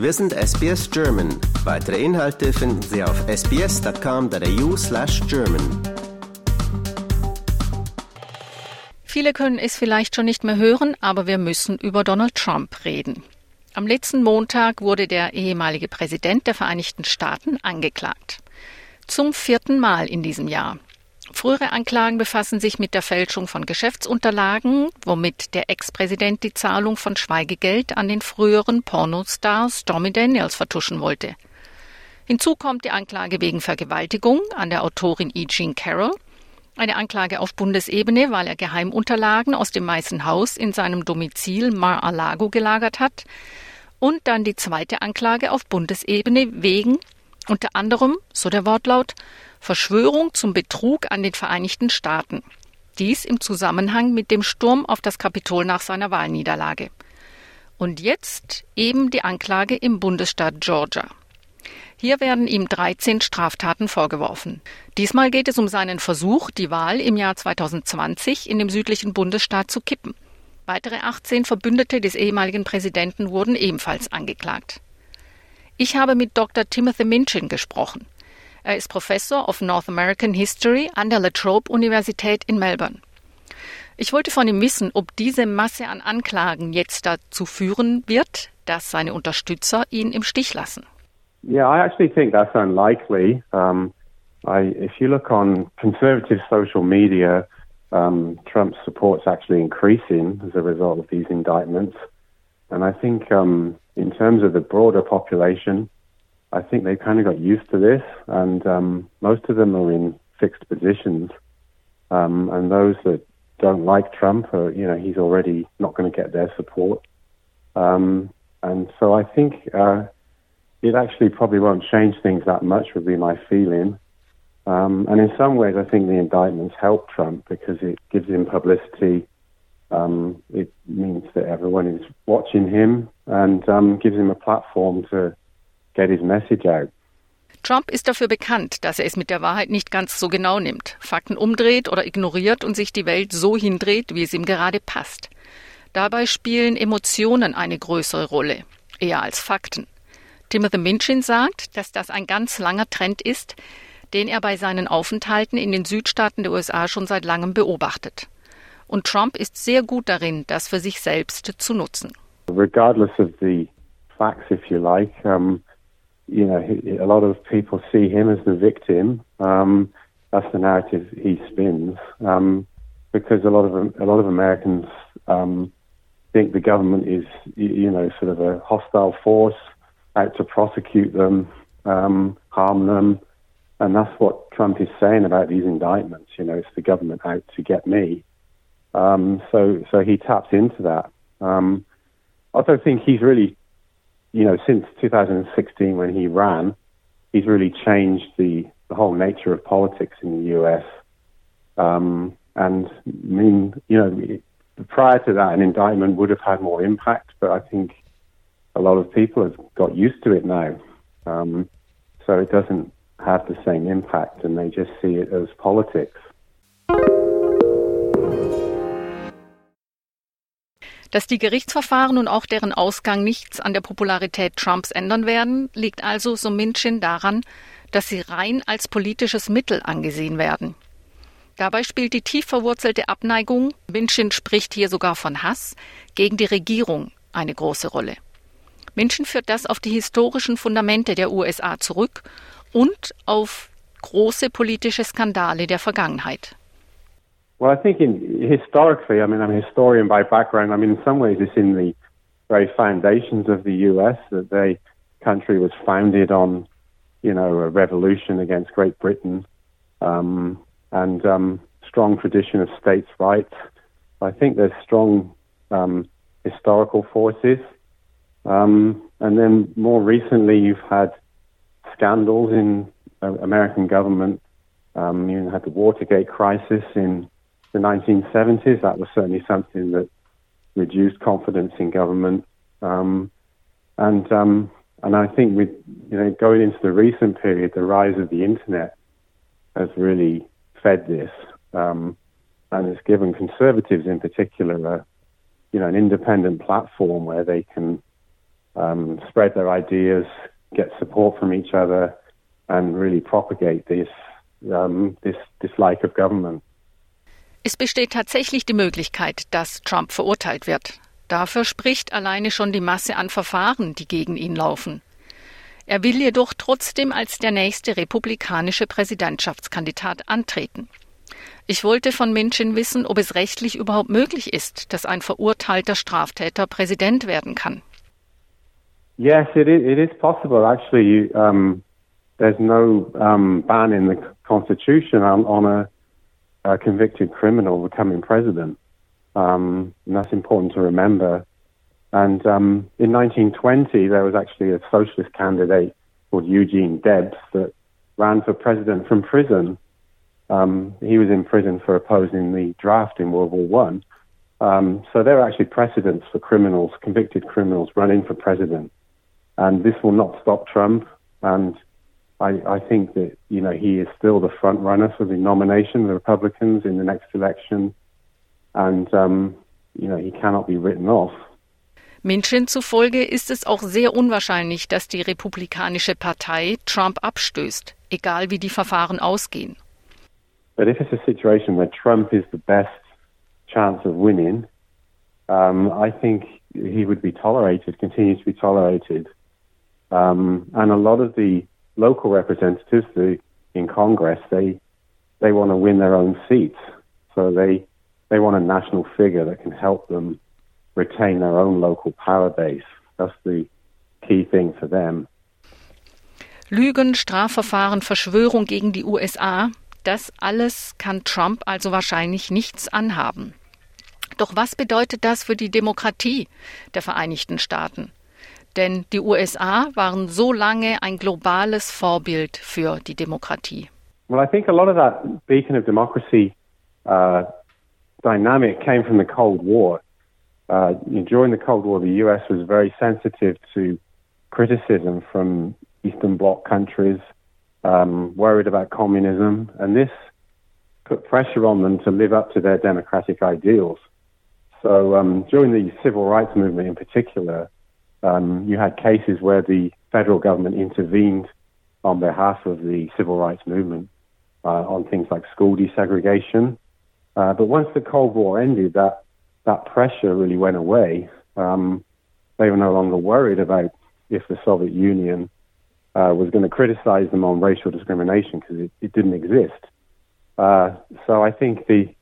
Wir sind SBS German. Weitere Inhalte finden Sie auf sbs.com.au slash German. Viele können es vielleicht schon nicht mehr hören, aber wir müssen über Donald Trump reden. Am letzten Montag wurde der ehemalige Präsident der Vereinigten Staaten angeklagt. Zum vierten Mal in diesem Jahr. Frühere Anklagen befassen sich mit der Fälschung von Geschäftsunterlagen, womit der Ex-Präsident die Zahlung von Schweigegeld an den früheren Pornostar Stormy Daniels vertuschen wollte. Hinzu kommt die Anklage wegen Vergewaltigung an der Autorin E. Jean Carroll, eine Anklage auf Bundesebene, weil er Geheimunterlagen aus dem Weißen Haus in seinem Domizil Mar-a-Lago gelagert hat, und dann die zweite Anklage auf Bundesebene wegen unter anderem, so der Wortlaut, Verschwörung zum Betrug an den Vereinigten Staaten. Dies im Zusammenhang mit dem Sturm auf das Kapitol nach seiner Wahlniederlage. Und jetzt eben die Anklage im Bundesstaat Georgia. Hier werden ihm 13 Straftaten vorgeworfen. Diesmal geht es um seinen Versuch, die Wahl im Jahr 2020 in dem südlichen Bundesstaat zu kippen. Weitere 18 Verbündete des ehemaligen Präsidenten wurden ebenfalls angeklagt. Ich habe mit Dr. Timothy Minchin gesprochen. Er ist Professor of North American History an der La Trobe Universität in Melbourne. Ich wollte von ihm wissen, ob diese Masse an Anklagen jetzt dazu führen wird, dass seine Unterstützer ihn im Stich lassen. Yeah, I actually think that's unlikely. Um, I, if you look on conservative social media, um, Trump's support's actually increasing as a result of these indictments. And I think um, in terms of the broader population, I think they kind of got used to this, and um, most of them are in fixed positions. Um, and those that don't like Trump, are, you know, he's already not going to get their support. Um, and so I think uh, it actually probably won't change things that much, would be my feeling. Um, and in some ways, I think the indictments help Trump because it gives him publicity. Um, it means that everyone is watching him and um, gives him a platform to get his message out. Trump ist dafür bekannt, dass er es mit der Wahrheit nicht ganz so genau nimmt, Fakten umdreht oder ignoriert und sich die Welt so hindreht, wie es ihm gerade passt. Dabei spielen Emotionen eine größere Rolle, eher als Fakten. Timothy Minchin sagt, dass das ein ganz langer Trend ist, den er bei seinen Aufenthalten in den Südstaaten der USA schon seit langem beobachtet. Und Trump ist sehr gut darin, das für sich selbst zu nutzen. Regardless of the facts, if you like, um, you know, a lot of people see him as the victim. Um, that's the narrative he spins, um, because a lot of a lot of Americans um, think the government is, you know, sort of a hostile force out to prosecute them, um, harm them, and that's what Trump is saying about these indictments. You know, it's the government out to get me. Um, so, so he taps into that. Um, I also think he's really you know, since 2016 when he ran, he's really changed the, the whole nature of politics in the US. Um, and I mean, you know, prior to that, an indictment would have had more impact, but I think a lot of people have got used to it now. Um, so it doesn't have the same impact, and they just see it as politics. Dass die Gerichtsverfahren und auch deren Ausgang nichts an der Popularität Trumps ändern werden, liegt also, so Minchin, daran, dass sie rein als politisches Mittel angesehen werden. Dabei spielt die tief verwurzelte Abneigung, Minchin spricht hier sogar von Hass, gegen die Regierung eine große Rolle. Minchin führt das auf die historischen Fundamente der USA zurück und auf große politische Skandale der Vergangenheit. Well, I think in, historically, I mean, I'm a historian by background. I mean, in some ways, it's in the very foundations of the U.S. that the country was founded on, you know, a revolution against Great Britain um, and um, strong tradition of states' rights. I think there's strong um, historical forces. Um, and then more recently, you've had scandals in uh, American government. Um, you had the Watergate crisis in the 1970s. That was certainly something that reduced confidence in government. Um, and um, and I think with you know going into the recent period, the rise of the internet has really fed this, um, and it's given conservatives in particular a you know an independent platform where they can um, spread their ideas, get support from each other, and really propagate this, um, this dislike of government. Es besteht tatsächlich die Möglichkeit, dass Trump verurteilt wird. Dafür spricht alleine schon die Masse an Verfahren, die gegen ihn laufen. Er will jedoch trotzdem als der nächste republikanische Präsidentschaftskandidat antreten. Ich wollte von Minchin wissen, ob es rechtlich überhaupt möglich ist, dass ein verurteilter Straftäter Präsident werden kann. Yes, it is, it is possible. Actually, um, there's no um, ban in the Constitution on, on a, a, convicted criminal becoming president. Um, and that's important to remember. And um, in 1920, there was actually a socialist candidate called Eugene Debs that ran for president from prison. Um, he was in prison for opposing the draft in World War One. Um, so there are actually precedents for criminals, convicted criminals, running for president. And this will not stop Trump. And I, I think that you know he is still the front runner for the nomination of the Republicans in the next election, and um, you know he cannot be written off. Minchin zufolge ist es auch sehr unwahrscheinlich, dass die Republikanische Partei Trump abstößt, egal wie die Verfahren ausgehen. But if it's a situation where Trump is the best chance of winning, um, I think he would be tolerated, continue to be tolerated. Um, and a lot of the local representatives the, in Congress, they they want to win their own seats, so they they want a national figure that can help them retain their own local power base. That's the key thing for them. Lügen, Strafverfahren, Verschwörung gegen die USA, das alles kann Trump also wahrscheinlich nichts anhaben. Doch was bedeutet das für die Demokratie der Vereinigten Staaten? Denn die USA waren so lange ein globales Vorbild für die Demokratie. Well, I think a lot of that beacon of democracy uh, dynamic came from the Cold War. Uh, during the Cold War, the U.S. was very sensitive to criticism from Eastern Bloc countries, um, worried about communism, and this put pressure on them to live up to their democratic ideals. So um, during the civil rights movement in particular, um, you had cases where the federal government intervened on behalf of the civil rights movement uh, on things like school desegregation. Uh, but once the Cold War ended, that that pressure really went away. Um, they were no longer worried about if the Soviet Union uh, was going to criticize them on racial discrimination because it, it, didn't exist. Uh, so I think the,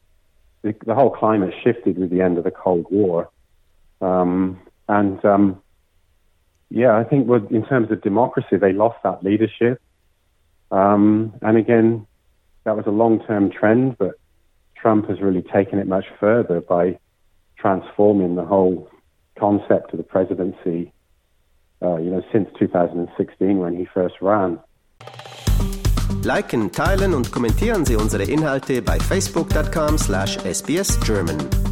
the, the whole climate shifted with the end of the Cold War, um, and um, yeah, I think in terms of democracy, they lost that leadership. Um, and again, that was a long term trend, but Trump has really taken it much further by transforming the whole concept of the presidency, uh, you know, since 2016 when he first ran. Liken, teilen und kommentieren Sie unsere Inhalte bei facebook.com/sbsgerman.